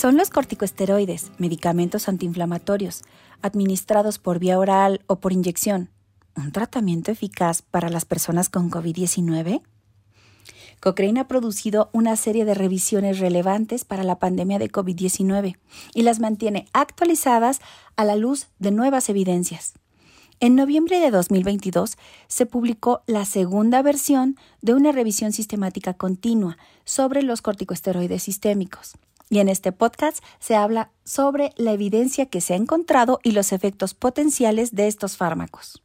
Son los corticosteroides, medicamentos antiinflamatorios, administrados por vía oral o por inyección, un tratamiento eficaz para las personas con COVID-19? Cochrane ha producido una serie de revisiones relevantes para la pandemia de COVID-19 y las mantiene actualizadas a la luz de nuevas evidencias. En noviembre de 2022 se publicó la segunda versión de una revisión sistemática continua sobre los corticosteroides sistémicos. Y en este podcast se habla sobre la evidencia que se ha encontrado y los efectos potenciales de estos fármacos.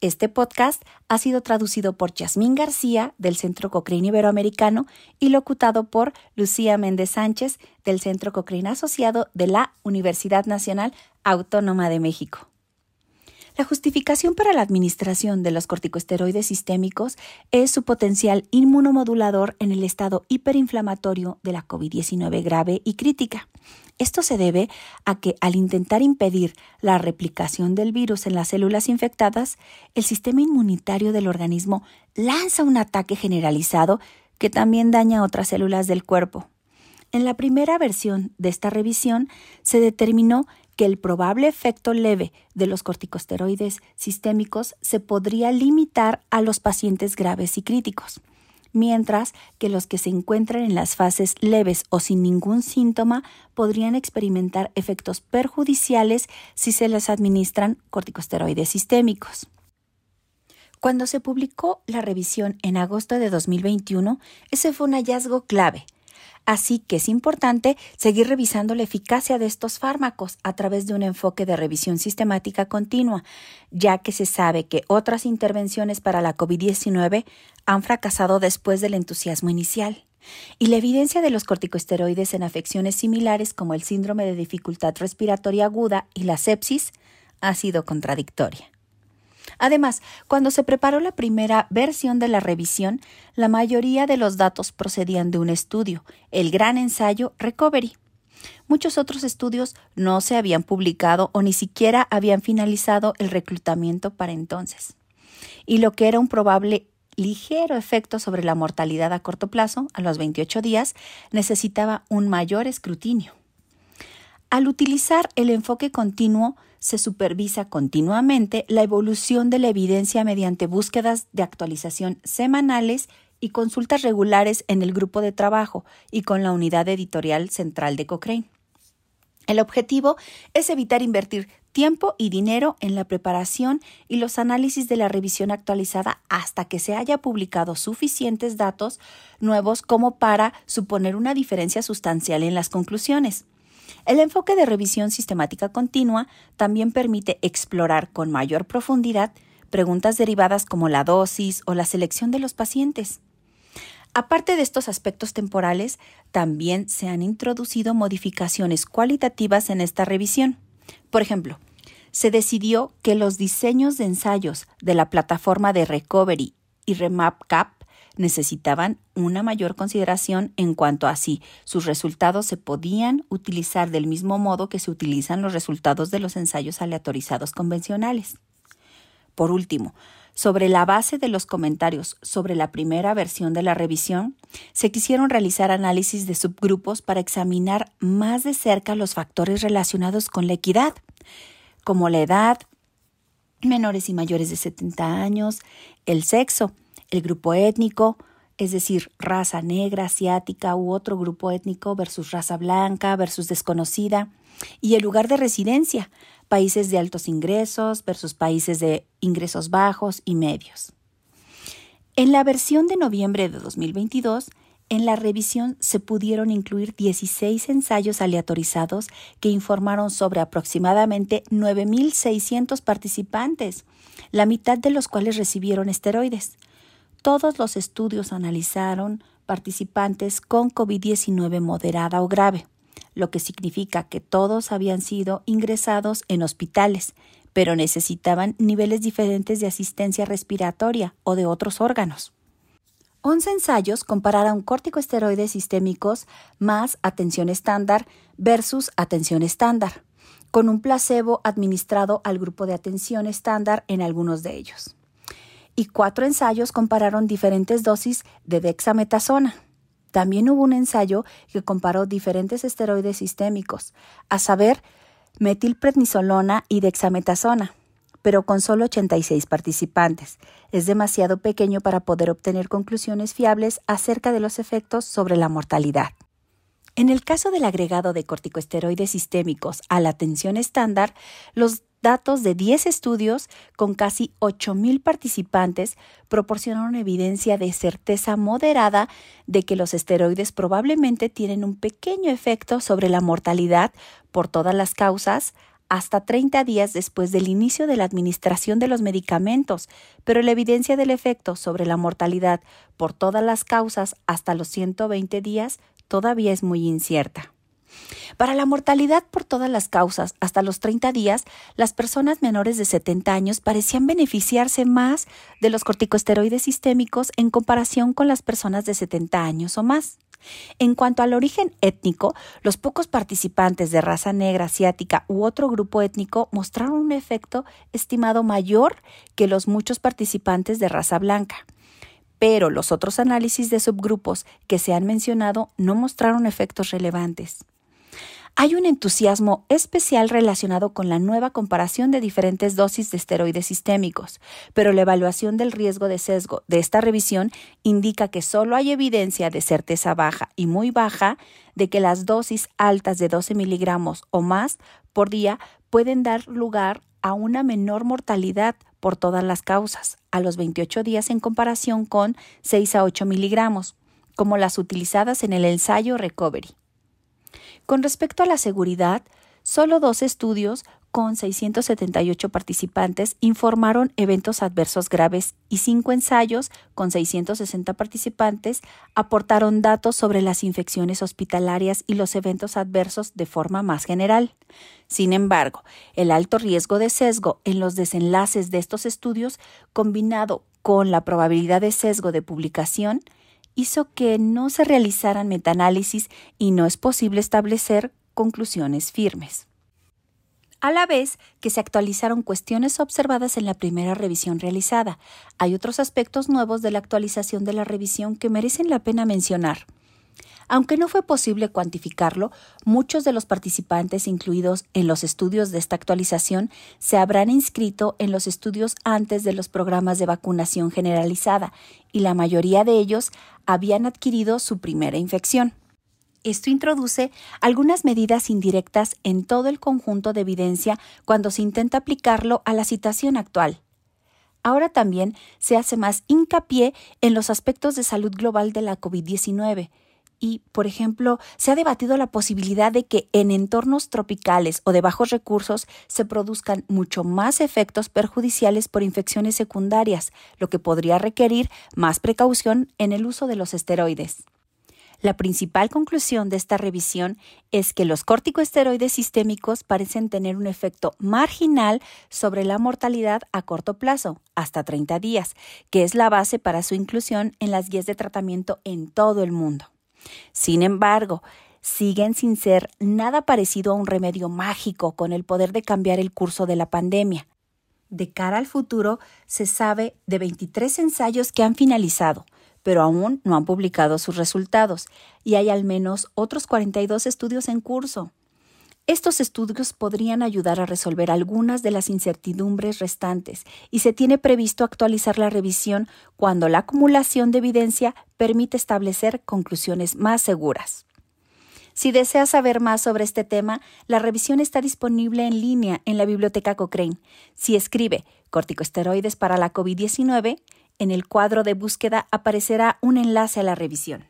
Este podcast ha sido traducido por Yasmín García del Centro Cochrane Iberoamericano y locutado por Lucía Méndez Sánchez del Centro Cochrane Asociado de la Universidad Nacional Autónoma de México. La justificación para la administración de los corticosteroides sistémicos es su potencial inmunomodulador en el estado hiperinflamatorio de la COVID-19 grave y crítica. Esto se debe a que al intentar impedir la replicación del virus en las células infectadas, el sistema inmunitario del organismo lanza un ataque generalizado que también daña otras células del cuerpo. En la primera versión de esta revisión se determinó que el probable efecto leve de los corticosteroides sistémicos se podría limitar a los pacientes graves y críticos, mientras que los que se encuentran en las fases leves o sin ningún síntoma podrían experimentar efectos perjudiciales si se les administran corticosteroides sistémicos. Cuando se publicó la revisión en agosto de 2021, ese fue un hallazgo clave – Así que es importante seguir revisando la eficacia de estos fármacos a través de un enfoque de revisión sistemática continua, ya que se sabe que otras intervenciones para la COVID-19 han fracasado después del entusiasmo inicial. Y la evidencia de los corticosteroides en afecciones similares como el síndrome de dificultad respiratoria aguda y la sepsis ha sido contradictoria. Además, cuando se preparó la primera versión de la revisión, la mayoría de los datos procedían de un estudio, el gran ensayo Recovery. Muchos otros estudios no se habían publicado o ni siquiera habían finalizado el reclutamiento para entonces. Y lo que era un probable ligero efecto sobre la mortalidad a corto plazo, a los 28 días, necesitaba un mayor escrutinio. Al utilizar el enfoque continuo, se supervisa continuamente la evolución de la evidencia mediante búsquedas de actualización semanales y consultas regulares en el grupo de trabajo y con la unidad editorial central de Cochrane. El objetivo es evitar invertir tiempo y dinero en la preparación y los análisis de la revisión actualizada hasta que se haya publicado suficientes datos nuevos como para suponer una diferencia sustancial en las conclusiones. El enfoque de revisión sistemática continua también permite explorar con mayor profundidad preguntas derivadas como la dosis o la selección de los pacientes. Aparte de estos aspectos temporales, también se han introducido modificaciones cualitativas en esta revisión. Por ejemplo, se decidió que los diseños de ensayos de la plataforma de Recovery y RemapCap necesitaban una mayor consideración en cuanto a si sus resultados se podían utilizar del mismo modo que se utilizan los resultados de los ensayos aleatorizados convencionales. Por último, sobre la base de los comentarios sobre la primera versión de la revisión, se quisieron realizar análisis de subgrupos para examinar más de cerca los factores relacionados con la equidad, como la edad, menores y mayores de 70 años, el sexo, el grupo étnico, es decir, raza negra, asiática u otro grupo étnico versus raza blanca versus desconocida, y el lugar de residencia, países de altos ingresos versus países de ingresos bajos y medios. En la versión de noviembre de 2022, en la revisión se pudieron incluir 16 ensayos aleatorizados que informaron sobre aproximadamente 9.600 participantes, la mitad de los cuales recibieron esteroides. Todos los estudios analizaron participantes con COVID-19 moderada o grave, lo que significa que todos habían sido ingresados en hospitales, pero necesitaban niveles diferentes de asistencia respiratoria o de otros órganos. 11 ensayos compararon corticosteroides sistémicos más atención estándar versus atención estándar, con un placebo administrado al grupo de atención estándar en algunos de ellos y cuatro ensayos compararon diferentes dosis de dexametasona. También hubo un ensayo que comparó diferentes esteroides sistémicos, a saber, metilprednisolona y dexametasona, pero con solo 86 participantes. Es demasiado pequeño para poder obtener conclusiones fiables acerca de los efectos sobre la mortalidad. En el caso del agregado de corticosteroides sistémicos a la atención estándar, los datos de 10 estudios con casi 8.000 participantes proporcionaron evidencia de certeza moderada de que los esteroides probablemente tienen un pequeño efecto sobre la mortalidad por todas las causas hasta 30 días después del inicio de la administración de los medicamentos, pero la evidencia del efecto sobre la mortalidad por todas las causas hasta los 120 días todavía es muy incierta. Para la mortalidad por todas las causas hasta los 30 días, las personas menores de 70 años parecían beneficiarse más de los corticosteroides sistémicos en comparación con las personas de 70 años o más. En cuanto al origen étnico, los pocos participantes de raza negra, asiática u otro grupo étnico mostraron un efecto estimado mayor que los muchos participantes de raza blanca pero los otros análisis de subgrupos que se han mencionado no mostraron efectos relevantes. Hay un entusiasmo especial relacionado con la nueva comparación de diferentes dosis de esteroides sistémicos, pero la evaluación del riesgo de sesgo de esta revisión indica que solo hay evidencia de certeza baja y muy baja de que las dosis altas de 12 miligramos o más por día pueden dar lugar a una menor mortalidad por todas las causas a los 28 días en comparación con 6 a 8 miligramos, como las utilizadas en el ensayo Recovery. Con respecto a la seguridad, solo dos estudios con 678 participantes informaron eventos adversos graves y cinco ensayos con 660 participantes aportaron datos sobre las infecciones hospitalarias y los eventos adversos de forma más general. Sin embargo, el alto riesgo de sesgo en los desenlaces de estos estudios, combinado con la probabilidad de sesgo de publicación, hizo que no se realizaran metaanálisis y no es posible establecer conclusiones firmes. A la vez que se actualizaron cuestiones observadas en la primera revisión realizada, hay otros aspectos nuevos de la actualización de la revisión que merecen la pena mencionar. Aunque no fue posible cuantificarlo, muchos de los participantes incluidos en los estudios de esta actualización se habrán inscrito en los estudios antes de los programas de vacunación generalizada y la mayoría de ellos habían adquirido su primera infección. Esto introduce algunas medidas indirectas en todo el conjunto de evidencia cuando se intenta aplicarlo a la situación actual. Ahora también se hace más hincapié en los aspectos de salud global de la COVID-19, y, por ejemplo, se ha debatido la posibilidad de que en entornos tropicales o de bajos recursos se produzcan mucho más efectos perjudiciales por infecciones secundarias, lo que podría requerir más precaución en el uso de los esteroides. La principal conclusión de esta revisión es que los corticoesteroides sistémicos parecen tener un efecto marginal sobre la mortalidad a corto plazo, hasta 30 días, que es la base para su inclusión en las guías de tratamiento en todo el mundo. Sin embargo, siguen sin ser nada parecido a un remedio mágico con el poder de cambiar el curso de la pandemia. De cara al futuro, se sabe de 23 ensayos que han finalizado, pero aún no han publicado sus resultados, y hay al menos otros 42 estudios en curso. Estos estudios podrían ayudar a resolver algunas de las incertidumbres restantes y se tiene previsto actualizar la revisión cuando la acumulación de evidencia permite establecer conclusiones más seguras. Si deseas saber más sobre este tema, la revisión está disponible en línea en la biblioteca Cochrane. Si escribe corticosteroides para la COVID-19, en el cuadro de búsqueda aparecerá un enlace a la revisión.